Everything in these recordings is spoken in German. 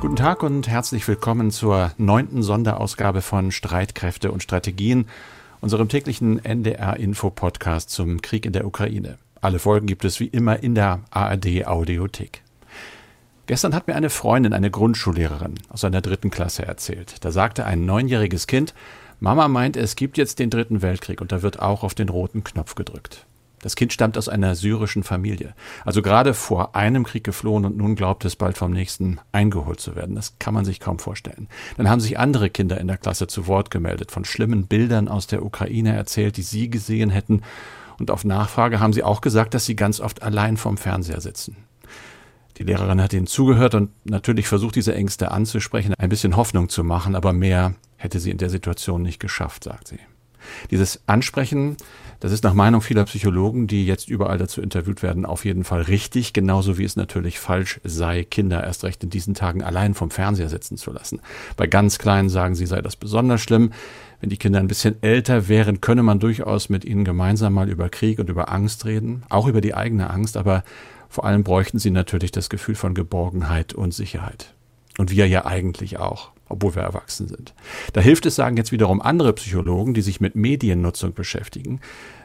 Guten Tag und herzlich willkommen zur neunten Sonderausgabe von Streitkräfte und Strategien, unserem täglichen NDR-Info-Podcast zum Krieg in der Ukraine. Alle Folgen gibt es wie immer in der ARD-Audiothek. Gestern hat mir eine Freundin, eine Grundschullehrerin aus einer dritten Klasse erzählt. Da sagte ein neunjähriges Kind, Mama meint, es gibt jetzt den dritten Weltkrieg und da wird auch auf den roten Knopf gedrückt. Das Kind stammt aus einer syrischen Familie, also gerade vor einem Krieg geflohen und nun glaubt es bald vom nächsten eingeholt zu werden. Das kann man sich kaum vorstellen. Dann haben sich andere Kinder in der Klasse zu Wort gemeldet, von schlimmen Bildern aus der Ukraine erzählt, die sie gesehen hätten. Und auf Nachfrage haben sie auch gesagt, dass sie ganz oft allein vorm Fernseher sitzen. Die Lehrerin hat ihnen zugehört und natürlich versucht, diese Ängste anzusprechen, ein bisschen Hoffnung zu machen, aber mehr hätte sie in der Situation nicht geschafft, sagt sie. Dieses Ansprechen, das ist nach Meinung vieler Psychologen, die jetzt überall dazu interviewt werden, auf jeden Fall richtig, genauso wie es natürlich falsch sei, Kinder erst recht in diesen Tagen allein vom Fernseher sitzen zu lassen. Bei ganz Kleinen sagen sie, sei das besonders schlimm. Wenn die Kinder ein bisschen älter wären, könne man durchaus mit ihnen gemeinsam mal über Krieg und über Angst reden, auch über die eigene Angst, aber vor allem bräuchten sie natürlich das Gefühl von Geborgenheit und Sicherheit. Und wir ja eigentlich auch obwohl wir erwachsen sind. Da hilft es, sagen jetzt wiederum andere Psychologen, die sich mit Mediennutzung beschäftigen,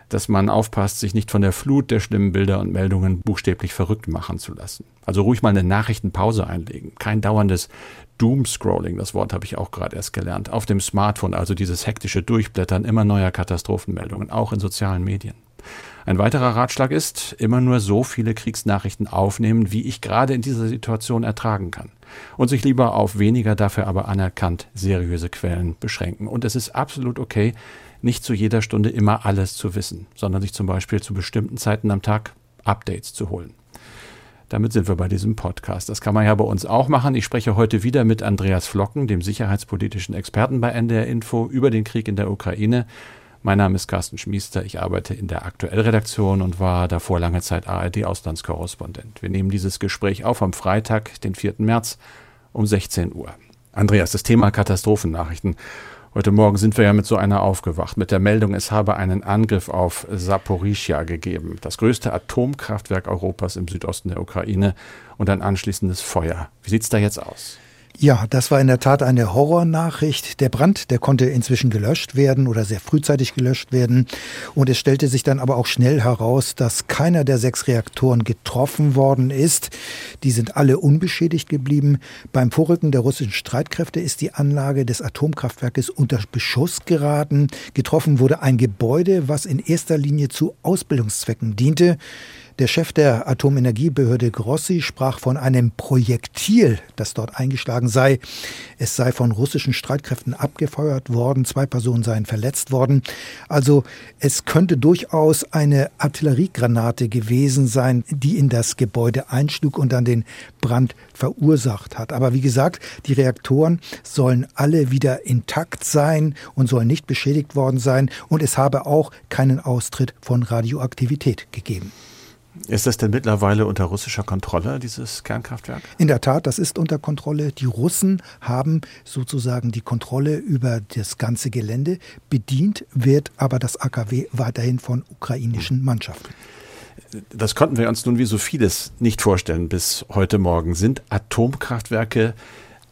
dass man aufpasst, sich nicht von der Flut der schlimmen Bilder und Meldungen buchstäblich verrückt machen zu lassen. Also ruhig mal eine Nachrichtenpause einlegen. Kein dauerndes Doomscrolling, das Wort habe ich auch gerade erst gelernt, auf dem Smartphone, also dieses hektische Durchblättern immer neuer Katastrophenmeldungen, auch in sozialen Medien. Ein weiterer Ratschlag ist, immer nur so viele Kriegsnachrichten aufnehmen, wie ich gerade in dieser Situation ertragen kann. Und sich lieber auf weniger dafür aber anerkannt seriöse Quellen beschränken. Und es ist absolut okay, nicht zu jeder Stunde immer alles zu wissen, sondern sich zum Beispiel zu bestimmten Zeiten am Tag Updates zu holen. Damit sind wir bei diesem Podcast. Das kann man ja bei uns auch machen. Ich spreche heute wieder mit Andreas Flocken, dem sicherheitspolitischen Experten bei NDR Info, über den Krieg in der Ukraine. Mein Name ist Carsten Schmiester. Ich arbeite in der Aktuellredaktion und war davor lange Zeit ARD-Auslandskorrespondent. Wir nehmen dieses Gespräch auf am Freitag, den 4. März um 16 Uhr. Andreas, das Thema Katastrophennachrichten. Heute Morgen sind wir ja mit so einer aufgewacht, mit der Meldung, es habe einen Angriff auf Saporischia gegeben, das größte Atomkraftwerk Europas im Südosten der Ukraine und ein anschließendes Feuer. Wie sieht's da jetzt aus? Ja, das war in der Tat eine Horrornachricht. Der Brand, der konnte inzwischen gelöscht werden oder sehr frühzeitig gelöscht werden. Und es stellte sich dann aber auch schnell heraus, dass keiner der sechs Reaktoren getroffen worden ist. Die sind alle unbeschädigt geblieben. Beim Vorrücken der russischen Streitkräfte ist die Anlage des Atomkraftwerkes unter Beschuss geraten. Getroffen wurde ein Gebäude, was in erster Linie zu Ausbildungszwecken diente. Der Chef der Atomenergiebehörde Grossi sprach von einem Projektil, das dort eingeschlagen sei. Es sei von russischen Streitkräften abgefeuert worden. Zwei Personen seien verletzt worden. Also es könnte durchaus eine Artilleriegranate gewesen sein, die in das Gebäude einschlug und dann den Brand verursacht hat. Aber wie gesagt, die Reaktoren sollen alle wieder intakt sein und sollen nicht beschädigt worden sein. Und es habe auch keinen Austritt von Radioaktivität gegeben. Ist das denn mittlerweile unter russischer Kontrolle, dieses Kernkraftwerk? In der Tat, das ist unter Kontrolle. Die Russen haben sozusagen die Kontrolle über das ganze Gelände. Bedient wird aber das AKW weiterhin von ukrainischen Mannschaften. Das konnten wir uns nun wie so vieles nicht vorstellen bis heute Morgen. Sind Atomkraftwerke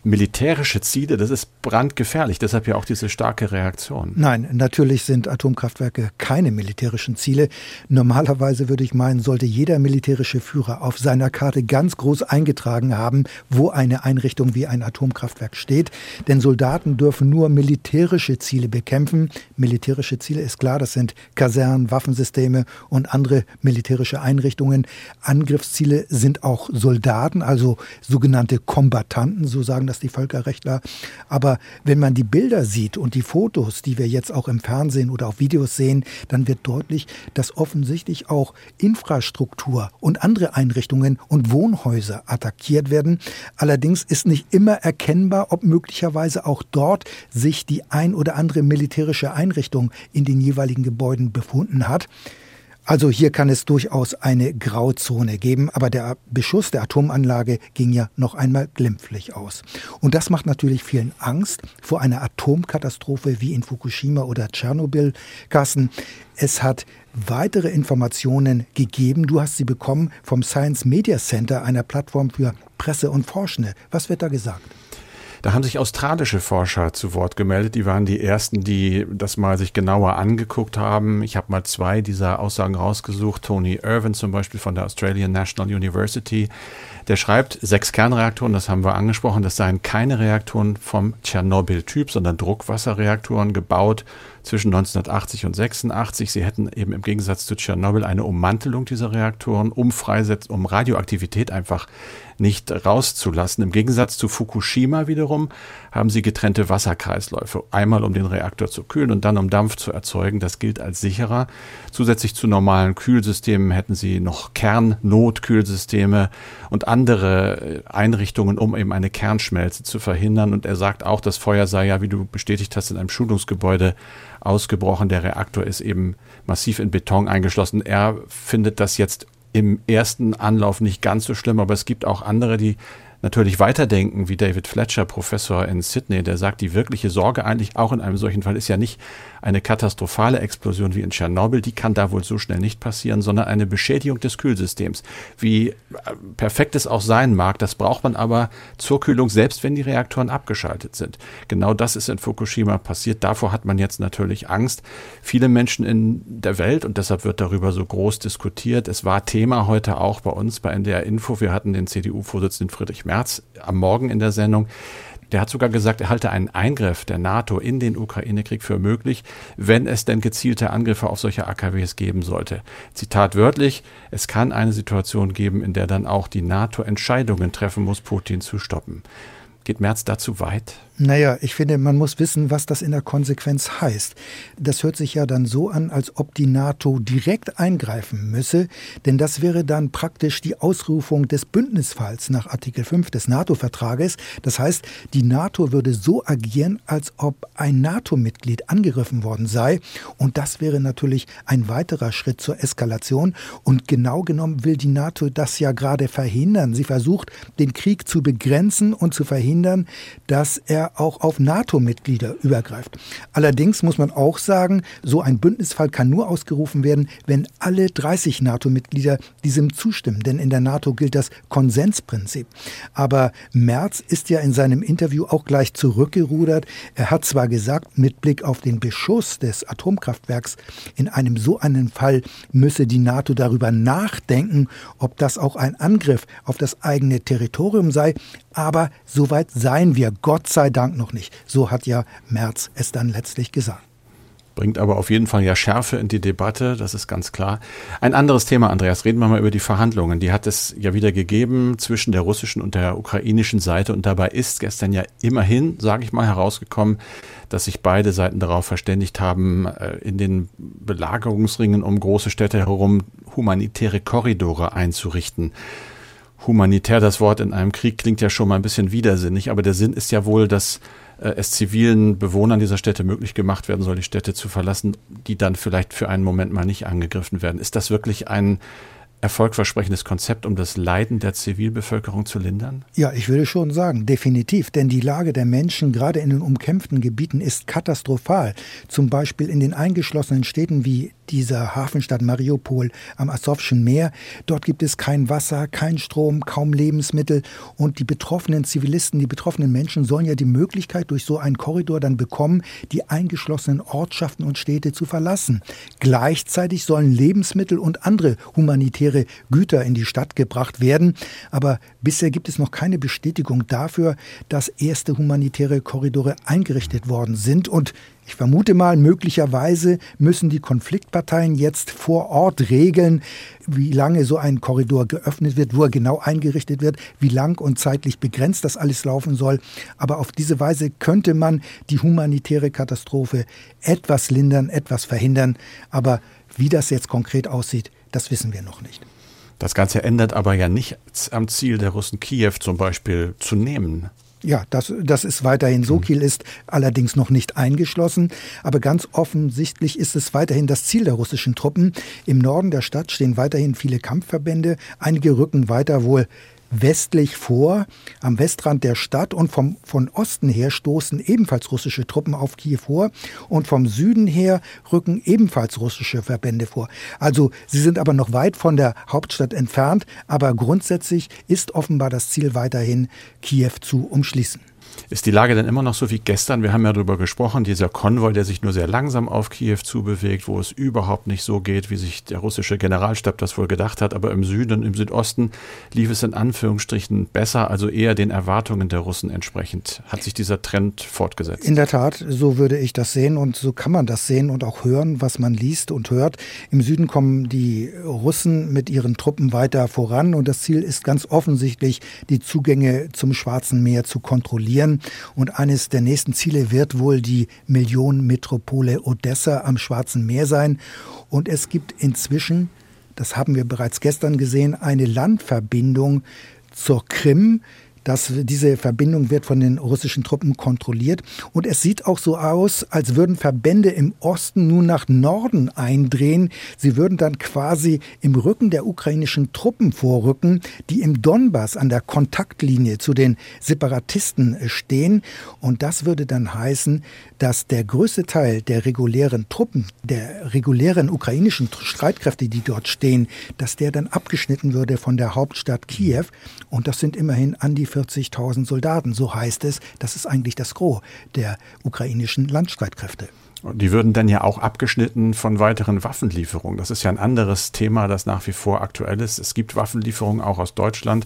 militärische Ziele, das ist brandgefährlich. Deshalb ja auch diese starke Reaktion. Nein, natürlich sind Atomkraftwerke keine militärischen Ziele. Normalerweise würde ich meinen, sollte jeder militärische Führer auf seiner Karte ganz groß eingetragen haben, wo eine Einrichtung wie ein Atomkraftwerk steht. Denn Soldaten dürfen nur militärische Ziele bekämpfen. Militärische Ziele ist klar, das sind Kasernen, Waffensysteme und andere militärische Einrichtungen. Angriffsziele sind auch Soldaten, also sogenannte Kombattanten, so sagen das das die Völkerrechtler. Aber wenn man die Bilder sieht und die Fotos, die wir jetzt auch im Fernsehen oder auf Videos sehen, dann wird deutlich, dass offensichtlich auch Infrastruktur und andere Einrichtungen und Wohnhäuser attackiert werden. Allerdings ist nicht immer erkennbar, ob möglicherweise auch dort sich die ein oder andere militärische Einrichtung in den jeweiligen Gebäuden befunden hat. Also hier kann es durchaus eine Grauzone geben, aber der Beschuss der Atomanlage ging ja noch einmal glimpflich aus. Und das macht natürlich vielen Angst vor einer Atomkatastrophe wie in Fukushima oder Tschernobyl. Carsten, es hat weitere Informationen gegeben. Du hast sie bekommen vom Science Media Center, einer Plattform für Presse und Forschende. Was wird da gesagt? Da haben sich australische Forscher zu Wort gemeldet. Die waren die ersten, die das mal sich genauer angeguckt haben. Ich habe mal zwei dieser Aussagen rausgesucht. Tony Irvin zum Beispiel von der Australian National University. Der schreibt, sechs Kernreaktoren, das haben wir angesprochen, das seien keine Reaktoren vom Tschernobyl-Typ, sondern Druckwasserreaktoren gebaut zwischen 1980 und 86. Sie hätten eben im Gegensatz zu Tschernobyl eine Ummantelung dieser Reaktoren, um Freisetzen, um Radioaktivität einfach nicht rauszulassen. Im Gegensatz zu Fukushima wiederum haben sie getrennte Wasserkreisläufe. Einmal um den Reaktor zu kühlen und dann um Dampf zu erzeugen. Das gilt als sicherer. Zusätzlich zu normalen Kühlsystemen hätten sie noch Kernnotkühlsysteme und andere äh, Einrichtungen, um eben eine Kernschmelze zu verhindern. Und er sagt auch, das Feuer sei ja, wie du bestätigt hast, in einem Schulungsgebäude ausgebrochen. Der Reaktor ist eben massiv in Beton eingeschlossen. Er findet das jetzt im ersten Anlauf nicht ganz so schlimm, aber es gibt auch andere, die natürlich weiterdenken, wie David Fletcher, Professor in Sydney, der sagt, die wirkliche Sorge eigentlich auch in einem solchen Fall ist ja nicht eine katastrophale Explosion wie in Tschernobyl, die kann da wohl so schnell nicht passieren, sondern eine Beschädigung des Kühlsystems. Wie äh, perfekt es auch sein mag, das braucht man aber zur Kühlung, selbst wenn die Reaktoren abgeschaltet sind. Genau das ist in Fukushima passiert. Davor hat man jetzt natürlich Angst. Viele Menschen in der Welt, und deshalb wird darüber so groß diskutiert, es war Thema heute auch bei uns bei NDR Info. Wir hatten den CDU-Vorsitzenden Friedrich Merz am Morgen in der Sendung. Der hat sogar gesagt, er halte einen Eingriff der NATO in den Ukraine-Krieg für möglich, wenn es denn gezielte Angriffe auf solche AKWs geben sollte. Zitat wörtlich, es kann eine Situation geben, in der dann auch die NATO Entscheidungen treffen muss, Putin zu stoppen. Geht Merz dazu weit? Naja, ich finde, man muss wissen, was das in der Konsequenz heißt. Das hört sich ja dann so an, als ob die NATO direkt eingreifen müsse, denn das wäre dann praktisch die Ausrufung des Bündnisfalls nach Artikel 5 des NATO-Vertrages. Das heißt, die NATO würde so agieren, als ob ein NATO-Mitglied angegriffen worden sei. Und das wäre natürlich ein weiterer Schritt zur Eskalation. Und genau genommen will die NATO das ja gerade verhindern. Sie versucht, den Krieg zu begrenzen und zu verhindern, dass er auch auf NATO-Mitglieder übergreift. Allerdings muss man auch sagen, so ein Bündnisfall kann nur ausgerufen werden, wenn alle 30 NATO-Mitglieder diesem zustimmen. Denn in der NATO gilt das Konsensprinzip. Aber Merz ist ja in seinem Interview auch gleich zurückgerudert. Er hat zwar gesagt, mit Blick auf den Beschuss des Atomkraftwerks in einem so einen Fall müsse die NATO darüber nachdenken, ob das auch ein Angriff auf das eigene Territorium sei. Aber soweit seien wir, Gott sei Dank noch nicht. So hat ja Merz es dann letztlich gesagt. Bringt aber auf jeden Fall ja Schärfe in die Debatte, das ist ganz klar. Ein anderes Thema, Andreas, reden wir mal über die Verhandlungen. Die hat es ja wieder gegeben zwischen der russischen und der ukrainischen Seite und dabei ist gestern ja immerhin, sage ich mal, herausgekommen, dass sich beide Seiten darauf verständigt haben, äh, in den Belagerungsringen um große Städte herum humanitäre Korridore einzurichten humanitär das Wort in einem Krieg klingt ja schon mal ein bisschen widersinnig, aber der Sinn ist ja wohl, dass äh, es zivilen Bewohnern dieser Städte möglich gemacht werden soll, die Städte zu verlassen, die dann vielleicht für einen Moment mal nicht angegriffen werden. Ist das wirklich ein erfolgversprechendes Konzept, um das Leiden der Zivilbevölkerung zu lindern? Ja, ich würde schon sagen, definitiv. Denn die Lage der Menschen gerade in den umkämpften Gebieten ist katastrophal. Zum Beispiel in den eingeschlossenen Städten wie dieser Hafenstadt Mariupol am Asowschen Meer. Dort gibt es kein Wasser, kein Strom, kaum Lebensmittel. Und die betroffenen Zivilisten, die betroffenen Menschen sollen ja die Möglichkeit durch so einen Korridor dann bekommen, die eingeschlossenen Ortschaften und Städte zu verlassen. Gleichzeitig sollen Lebensmittel und andere humanitäre Güter in die Stadt gebracht werden. Aber bisher gibt es noch keine Bestätigung dafür, dass erste humanitäre Korridore eingerichtet worden sind. Und ich vermute mal, möglicherweise müssen die Konfliktparteien jetzt vor Ort regeln, wie lange so ein Korridor geöffnet wird, wo er genau eingerichtet wird, wie lang und zeitlich begrenzt das alles laufen soll. Aber auf diese Weise könnte man die humanitäre Katastrophe etwas lindern, etwas verhindern. Aber wie das jetzt konkret aussieht, das wissen wir noch nicht. Das Ganze ändert aber ja nichts am Ziel der Russen, Kiew zum Beispiel zu nehmen. Ja, das, das ist weiterhin so. Mhm. Kiel ist allerdings noch nicht eingeschlossen. Aber ganz offensichtlich ist es weiterhin das Ziel der russischen Truppen. Im Norden der Stadt stehen weiterhin viele Kampfverbände. Einige rücken weiter wohl westlich vor, am Westrand der Stadt und vom, von Osten her stoßen ebenfalls russische Truppen auf Kiew vor und vom Süden her rücken ebenfalls russische Verbände vor. Also sie sind aber noch weit von der Hauptstadt entfernt, aber grundsätzlich ist offenbar das Ziel weiterhin, Kiew zu umschließen. Ist die Lage denn immer noch so wie gestern? Wir haben ja darüber gesprochen, dieser Konvoi, der sich nur sehr langsam auf Kiew zubewegt, wo es überhaupt nicht so geht, wie sich der russische Generalstab das wohl gedacht hat. Aber im Süden und im Südosten lief es in Anführungsstrichen besser, also eher den Erwartungen der Russen entsprechend. Hat sich dieser Trend fortgesetzt? In der Tat, so würde ich das sehen und so kann man das sehen und auch hören, was man liest und hört. Im Süden kommen die Russen mit ihren Truppen weiter voran und das Ziel ist ganz offensichtlich, die Zugänge zum Schwarzen Meer zu kontrollieren realisieren. Und eines der nächsten Ziele wird wohl die Millionenmetropole Odessa am Schwarzen Meer sein. Und es gibt inzwischen, das haben wir bereits gestern gesehen, eine Landverbindung zur Krim, dass diese Verbindung wird von den russischen Truppen kontrolliert. Und es sieht auch so aus, als würden Verbände im Osten nun nach Norden eindrehen. Sie würden dann quasi im Rücken der ukrainischen Truppen vorrücken, die im Donbass an der Kontaktlinie zu den Separatisten stehen. Und das würde dann heißen, dass der größte Teil der regulären Truppen, der regulären ukrainischen Streitkräfte, die dort stehen, dass der dann abgeschnitten würde von der Hauptstadt Kiew. Und das sind immerhin an die 40.000 Soldaten. So heißt es. Das ist eigentlich das Gros der ukrainischen Landstreitkräfte. Die würden dann ja auch abgeschnitten von weiteren Waffenlieferungen. Das ist ja ein anderes Thema, das nach wie vor aktuell ist. Es gibt Waffenlieferungen auch aus Deutschland,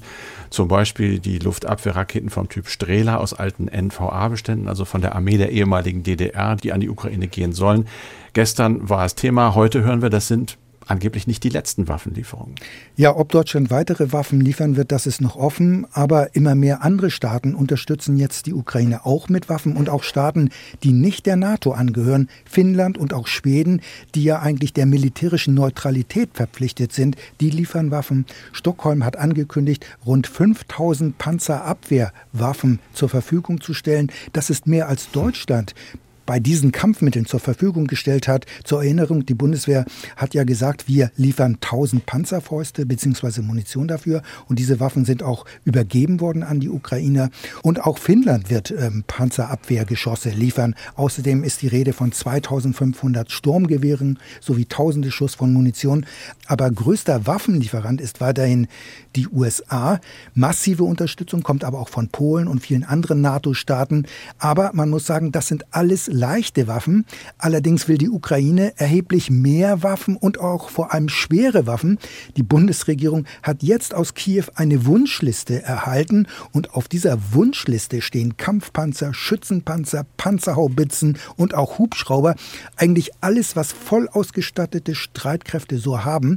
zum Beispiel die Luftabwehrraketen vom Typ Strehler aus alten NVA-Beständen, also von der Armee der ehemaligen DDR, die an die Ukraine gehen sollen. Gestern war es Thema, heute hören wir, das sind angeblich nicht die letzten Waffenlieferungen. Ja, ob Deutschland weitere Waffen liefern wird, das ist noch offen. Aber immer mehr andere Staaten unterstützen jetzt die Ukraine auch mit Waffen und auch Staaten, die nicht der NATO angehören, Finnland und auch Schweden, die ja eigentlich der militärischen Neutralität verpflichtet sind, die liefern Waffen. Stockholm hat angekündigt, rund 5000 Panzerabwehrwaffen zur Verfügung zu stellen. Das ist mehr als Deutschland bei diesen Kampfmitteln zur Verfügung gestellt hat. Zur Erinnerung, die Bundeswehr hat ja gesagt, wir liefern 1000 Panzerfäuste bzw. Munition dafür und diese Waffen sind auch übergeben worden an die Ukrainer. Und auch Finnland wird ähm, Panzerabwehrgeschosse liefern. Außerdem ist die Rede von 2500 Sturmgewehren sowie tausende Schuss von Munition. Aber größter Waffenlieferant ist weiterhin die USA. Massive Unterstützung kommt aber auch von Polen und vielen anderen NATO-Staaten. Aber man muss sagen, das sind alles leichte Waffen. Allerdings will die Ukraine erheblich mehr Waffen und auch vor allem schwere Waffen. Die Bundesregierung hat jetzt aus Kiew eine Wunschliste erhalten und auf dieser Wunschliste stehen Kampfpanzer, Schützenpanzer, Panzerhaubitzen und auch Hubschrauber. Eigentlich alles, was voll ausgestattete Streitkräfte so haben.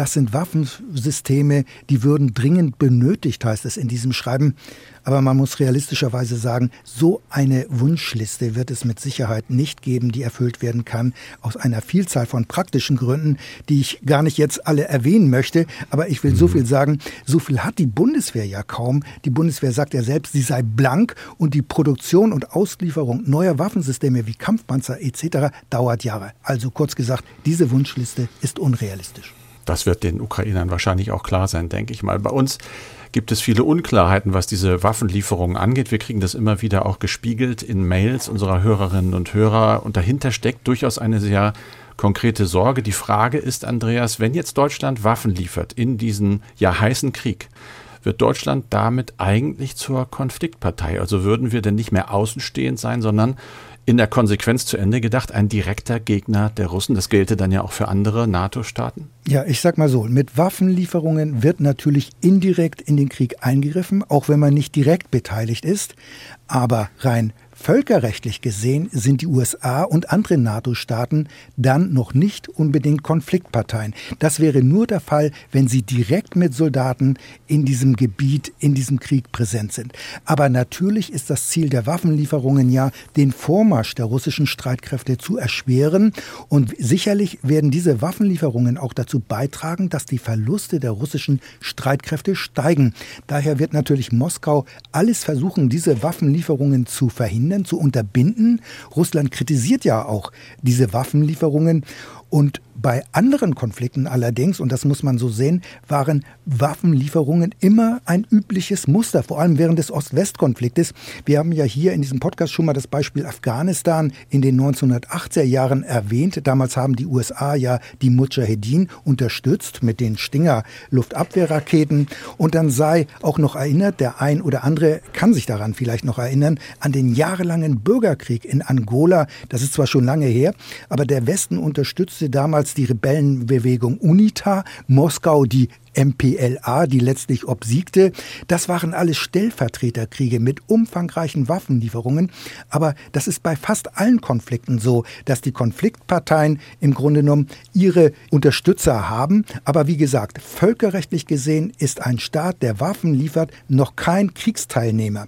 Das sind Waffensysteme, die würden dringend benötigt, heißt es in diesem Schreiben. Aber man muss realistischerweise sagen, so eine Wunschliste wird es mit Sicherheit nicht geben, die erfüllt werden kann, aus einer Vielzahl von praktischen Gründen, die ich gar nicht jetzt alle erwähnen möchte. Aber ich will mhm. so viel sagen, so viel hat die Bundeswehr ja kaum. Die Bundeswehr sagt ja selbst, sie sei blank und die Produktion und Auslieferung neuer Waffensysteme wie Kampfpanzer etc. dauert Jahre. Also kurz gesagt, diese Wunschliste ist unrealistisch. Das wird den Ukrainern wahrscheinlich auch klar sein, denke ich mal. Bei uns gibt es viele Unklarheiten, was diese Waffenlieferungen angeht. Wir kriegen das immer wieder auch gespiegelt in Mails unserer Hörerinnen und Hörer. Und dahinter steckt durchaus eine sehr konkrete Sorge. Die Frage ist, Andreas, wenn jetzt Deutschland Waffen liefert in diesen ja heißen Krieg, wird Deutschland damit eigentlich zur Konfliktpartei? Also würden wir denn nicht mehr außenstehend sein, sondern in der Konsequenz zu Ende gedacht ein direkter Gegner der Russen. Das gelte dann ja auch für andere NATO-Staaten. Ja, ich sag mal so, mit Waffenlieferungen wird natürlich indirekt in den Krieg eingegriffen, auch wenn man nicht direkt beteiligt ist. Aber rein Völkerrechtlich gesehen sind die USA und andere NATO-Staaten dann noch nicht unbedingt Konfliktparteien. Das wäre nur der Fall, wenn sie direkt mit Soldaten in diesem Gebiet, in diesem Krieg präsent sind. Aber natürlich ist das Ziel der Waffenlieferungen ja, den Vormarsch der russischen Streitkräfte zu erschweren. Und sicherlich werden diese Waffenlieferungen auch dazu beitragen, dass die Verluste der russischen Streitkräfte steigen. Daher wird natürlich Moskau alles versuchen, diese Waffenlieferungen zu verhindern verhindern, zu unterbinden. Russland kritisiert ja auch diese Waffenlieferungen Und bei anderen Konflikten allerdings, und das muss man so sehen, waren Waffenlieferungen immer ein übliches Muster, vor allem während des Ost-West-Konfliktes. Wir haben ja hier in diesem Podcast schon mal das Beispiel Afghanistan in den 1980er Jahren erwähnt. Damals haben die USA ja die Mujahedin unterstützt mit den Stinger-Luftabwehrraketen. Und dann sei auch noch erinnert, der ein oder andere kann sich daran vielleicht noch erinnern, an den jahrelangen Bürgerkrieg in Angola. Das ist zwar schon lange her, aber der Westen unterstützte damals damals die Rebellenbewegung UNITA, Moskau die MPLA, die letztlich obsiegte. Das waren alles Stellvertreterkriege mit umfangreichen Waffenlieferungen. Aber das ist bei fast allen Konflikten so, dass die Konfliktparteien im Grunde genommen ihre Unterstützer haben. Aber wie gesagt, völkerrechtlich gesehen ist ein Staat, der Waffen liefert, noch kein Kriegsteilnehmer.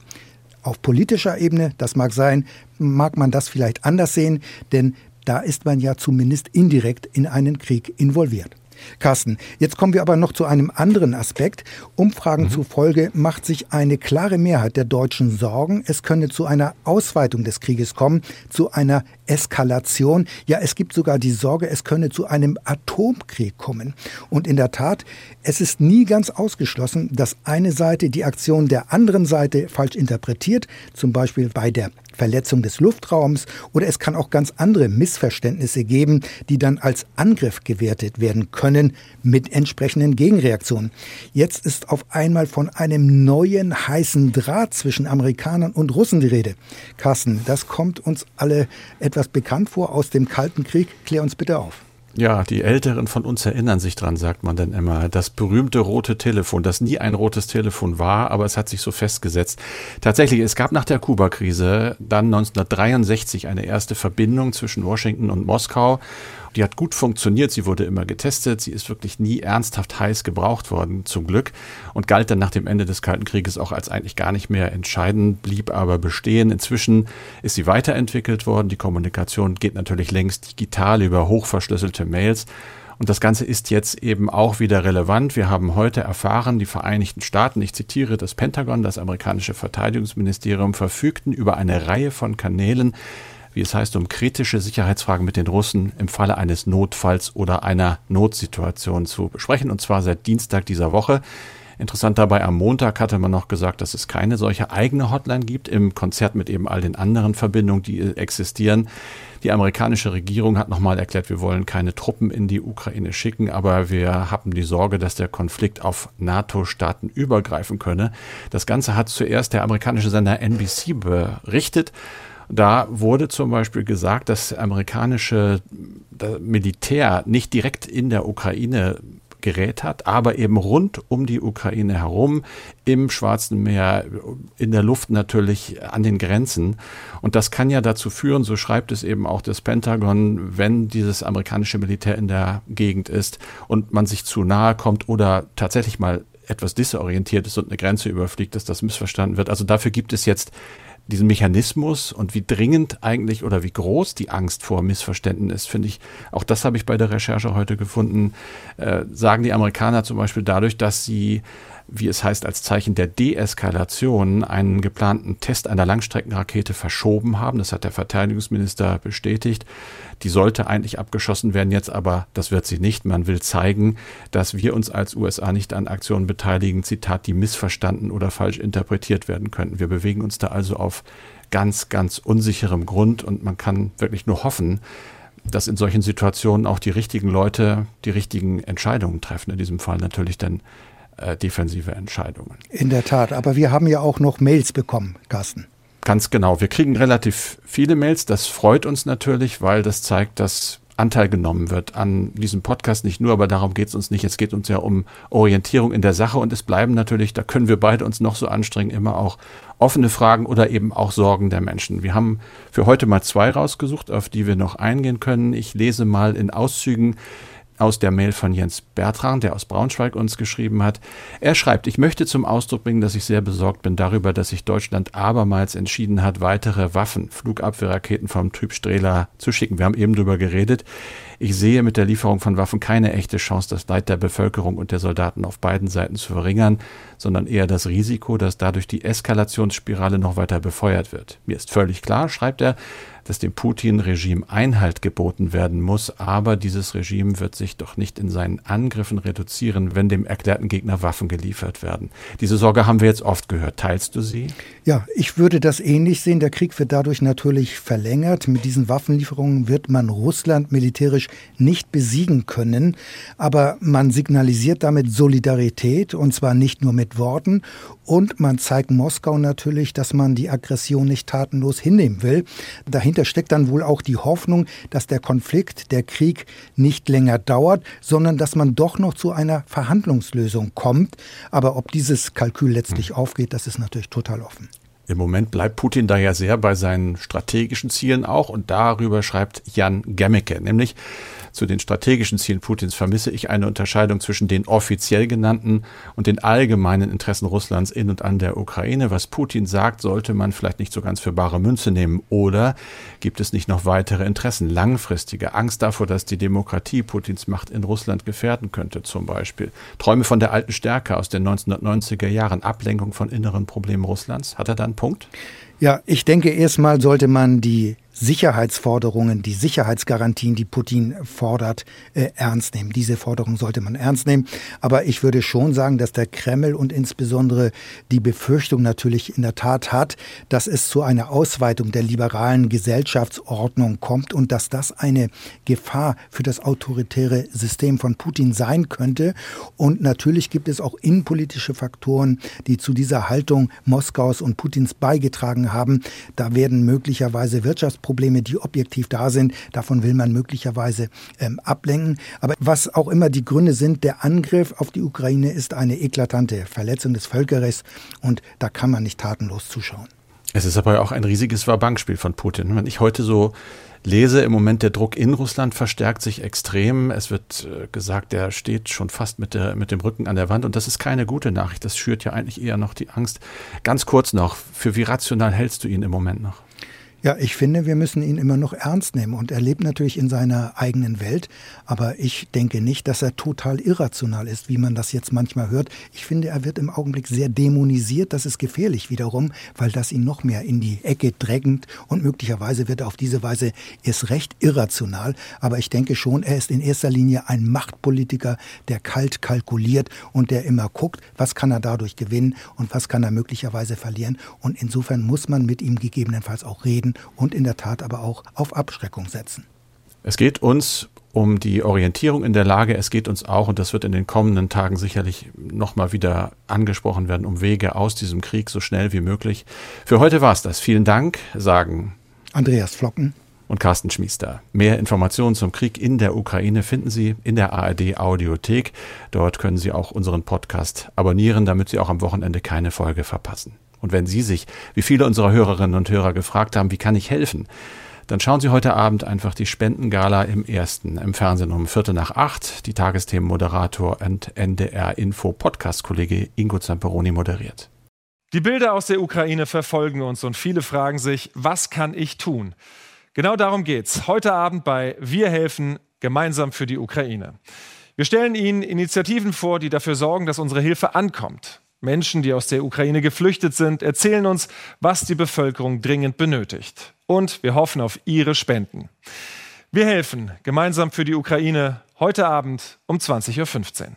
Auf politischer Ebene, das mag sein, mag man das vielleicht anders sehen, denn da ist man ja zumindest indirekt in einen Krieg involviert. Carsten, jetzt kommen wir aber noch zu einem anderen Aspekt. Umfragen mhm. zufolge macht sich eine klare Mehrheit der Deutschen Sorgen, es könne zu einer Ausweitung des Krieges kommen, zu einer Eskalation. Ja, es gibt sogar die Sorge, es könne zu einem Atomkrieg kommen. Und in der Tat, es ist nie ganz ausgeschlossen, dass eine Seite die Aktion der anderen Seite falsch interpretiert, zum Beispiel bei der Verletzung des Luftraums oder es kann auch ganz andere Missverständnisse geben, die dann als Angriff gewertet werden können mit entsprechenden Gegenreaktionen. Jetzt ist auf einmal von einem neuen heißen Draht zwischen Amerikanern und Russen die Rede. Carsten, das kommt uns alle etwas bekannt vor aus dem Kalten Krieg. Klär uns bitte auf. Ja, die Älteren von uns erinnern sich dran, sagt man dann immer. Das berühmte rote Telefon, das nie ein rotes Telefon war, aber es hat sich so festgesetzt. Tatsächlich, es gab nach der Kuba-Krise dann 1963 eine erste Verbindung zwischen Washington und Moskau die hat gut funktioniert, sie wurde immer getestet, sie ist wirklich nie ernsthaft heiß gebraucht worden, zum Glück, und galt dann nach dem Ende des Kalten Krieges auch als eigentlich gar nicht mehr entscheidend, blieb aber bestehen. Inzwischen ist sie weiterentwickelt worden, die Kommunikation geht natürlich längst digital über hochverschlüsselte Mails. Und das Ganze ist jetzt eben auch wieder relevant. Wir haben heute erfahren, die Vereinigten Staaten, ich zitiere das Pentagon, das amerikanische Verteidigungsministerium, verfügten über eine Reihe von Kanälen, wie es heißt, um kritische Sicherheitsfragen mit den Russen im Falle eines Notfalls oder einer Notsituation zu besprechen, und zwar seit Dienstag dieser Woche. Interessant dabei, am Montag hatte man noch gesagt, dass es keine solche eigene Hotline gibt, im Konzert mit eben all den anderen Verbindungen, die existieren. Die amerikanische Regierung hat nochmal erklärt, wir wollen keine Truppen in die Ukraine schicken, aber wir haben die Sorge, dass der Konflikt auf NATO-Staaten übergreifen könne. Das Ganze hat zuerst der amerikanische Sender NBC berichtet da wurde zum Beispiel gesagt, dass amerikanische Militär nicht direkt in der Ukraine gerät hat, aber eben rund um die Ukraine herum, im Schwarzen Meer, in der Luft natürlich, an den Grenzen. Und das kann ja dazu führen, so schreibt es eben auch das Pentagon, wenn dieses amerikanische Militär in der Gegend ist und man sich zu nahe kommt oder tatsächlich mal etwas disorientiert ist und eine Grenze überfliegt, dass das missverstanden wird. Also dafür gibt es jetzt diesen Mechanismus und wie dringend eigentlich oder wie groß die Angst vor Missverständnissen ist, finde ich, auch das habe ich bei der Recherche heute gefunden, äh, sagen die Amerikaner zum Beispiel dadurch, dass sie wie es heißt, als Zeichen der Deeskalation einen geplanten Test einer Langstreckenrakete verschoben haben. Das hat der Verteidigungsminister bestätigt. Die sollte eigentlich abgeschossen werden jetzt, aber das wird sie nicht. Man will zeigen, dass wir uns als USA nicht an Aktionen beteiligen, Zitat, die missverstanden oder falsch interpretiert werden könnten. Wir bewegen uns da also auf ganz, ganz unsicherem Grund und man kann wirklich nur hoffen, dass in solchen Situationen auch die richtigen Leute die richtigen Entscheidungen treffen. In diesem Fall natürlich dann äh, defensive Entscheidungen. In der Tat, aber wir haben ja auch noch Mails bekommen, Carsten. Ganz genau. Wir kriegen relativ viele Mails. Das freut uns natürlich, weil das zeigt, dass Anteil genommen wird an diesem Podcast. Nicht nur, aber darum geht es uns nicht. Es geht uns ja um Orientierung in der Sache und es bleiben natürlich, da können wir beide uns noch so anstrengen, immer auch offene Fragen oder eben auch Sorgen der Menschen. Wir haben für heute mal zwei rausgesucht, auf die wir noch eingehen können. Ich lese mal in Auszügen aus der Mail von Jens Bertrand, der aus Braunschweig uns geschrieben hat. Er schreibt, ich möchte zum Ausdruck bringen, dass ich sehr besorgt bin darüber, dass sich Deutschland abermals entschieden hat, weitere Waffen, Flugabwehrraketen vom Typ Strela zu schicken. Wir haben eben darüber geredet. Ich sehe mit der Lieferung von Waffen keine echte Chance, das Leid der Bevölkerung und der Soldaten auf beiden Seiten zu verringern, sondern eher das Risiko, dass dadurch die Eskalationsspirale noch weiter befeuert wird. Mir ist völlig klar, schreibt er, dass dem Putin-Regime Einhalt geboten werden muss, aber dieses Regime wird sich doch nicht in seinen Angriffen reduzieren, wenn dem erklärten Gegner Waffen geliefert werden. Diese Sorge haben wir jetzt oft gehört. Teilst du sie? Ja, ich würde das ähnlich sehen. Der Krieg wird dadurch natürlich verlängert. Mit diesen Waffenlieferungen wird man Russland militärisch nicht besiegen können, aber man signalisiert damit Solidarität und zwar nicht nur mit Worten und man zeigt Moskau natürlich, dass man die Aggression nicht tatenlos hinnehmen will. Dahinter steckt dann wohl auch die Hoffnung, dass der Konflikt, der Krieg nicht länger dauert, sondern dass man doch noch zu einer Verhandlungslösung kommt. Aber ob dieses Kalkül letztlich hm. aufgeht, das ist natürlich total offen. Im Moment bleibt Putin da ja sehr bei seinen strategischen Zielen auch und darüber schreibt Jan Gemmecke, nämlich zu den strategischen Zielen Putins vermisse ich eine Unterscheidung zwischen den offiziell genannten und den allgemeinen Interessen Russlands in und an der Ukraine. Was Putin sagt, sollte man vielleicht nicht so ganz für bare Münze nehmen. Oder gibt es nicht noch weitere Interessen, langfristige Angst davor, dass die Demokratie Putins Macht in Russland gefährden könnte, zum Beispiel? Träume von der alten Stärke aus den 1990er Jahren, Ablenkung von inneren Problemen Russlands? Hat er da einen Punkt? Ja, ich denke, erstmal sollte man die Sicherheitsforderungen, die Sicherheitsgarantien, die Putin fordert, äh, ernst nehmen. Diese Forderungen sollte man ernst nehmen. Aber ich würde schon sagen, dass der Kreml und insbesondere die Befürchtung natürlich in der Tat hat, dass es zu einer Ausweitung der liberalen Gesellschaftsordnung kommt und dass das eine Gefahr für das autoritäre System von Putin sein könnte. Und natürlich gibt es auch innenpolitische Faktoren, die zu dieser Haltung Moskaus und Putins beigetragen haben. Da werden möglicherweise Wirtschafts Probleme, die objektiv da sind. Davon will man möglicherweise ähm, ablenken. Aber was auch immer die Gründe sind, der Angriff auf die Ukraine ist eine eklatante Verletzung des Völkerrechts und da kann man nicht tatenlos zuschauen. Es ist aber auch ein riesiges Wabankspiel von Putin. Wenn ich heute so lese, im Moment der Druck in Russland verstärkt sich extrem. Es wird äh, gesagt, der steht schon fast mit, der, mit dem Rücken an der Wand. Und das ist keine gute Nachricht. Das schürt ja eigentlich eher noch die Angst. Ganz kurz noch, für wie rational hältst du ihn im Moment noch? Ja, ich finde, wir müssen ihn immer noch ernst nehmen. Und er lebt natürlich in seiner eigenen Welt, aber ich denke nicht, dass er total irrational ist, wie man das jetzt manchmal hört. Ich finde, er wird im Augenblick sehr dämonisiert, das ist gefährlich wiederum, weil das ihn noch mehr in die Ecke drängt. Und möglicherweise wird er auf diese Weise erst recht irrational, aber ich denke schon, er ist in erster Linie ein Machtpolitiker, der kalt kalkuliert und der immer guckt, was kann er dadurch gewinnen und was kann er möglicherweise verlieren. Und insofern muss man mit ihm gegebenenfalls auch reden und in der Tat aber auch auf Abschreckung setzen. Es geht uns um die Orientierung in der Lage. Es geht uns auch, und das wird in den kommenden Tagen sicherlich nochmal wieder angesprochen werden, um Wege aus diesem Krieg so schnell wie möglich. Für heute war es das. Vielen Dank, sagen Andreas Flocken und Carsten Schmiester. Mehr Informationen zum Krieg in der Ukraine finden Sie in der ARD Audiothek. Dort können Sie auch unseren Podcast abonnieren, damit Sie auch am Wochenende keine Folge verpassen. Und wenn Sie sich, wie viele unserer Hörerinnen und Hörer gefragt haben, wie kann ich helfen, dann schauen Sie heute Abend einfach die Spendengala im ersten, im Fernsehen um Viertel nach acht. Die Tagesthemenmoderator und NDR-Info-Podcast-Kollege Ingo Zamperoni moderiert. Die Bilder aus der Ukraine verfolgen uns und viele fragen sich, was kann ich tun? Genau darum geht's heute Abend bei Wir helfen gemeinsam für die Ukraine. Wir stellen Ihnen Initiativen vor, die dafür sorgen, dass unsere Hilfe ankommt. Menschen, die aus der Ukraine geflüchtet sind, erzählen uns, was die Bevölkerung dringend benötigt. Und wir hoffen auf Ihre Spenden. Wir helfen gemeinsam für die Ukraine heute Abend um 20.15 Uhr.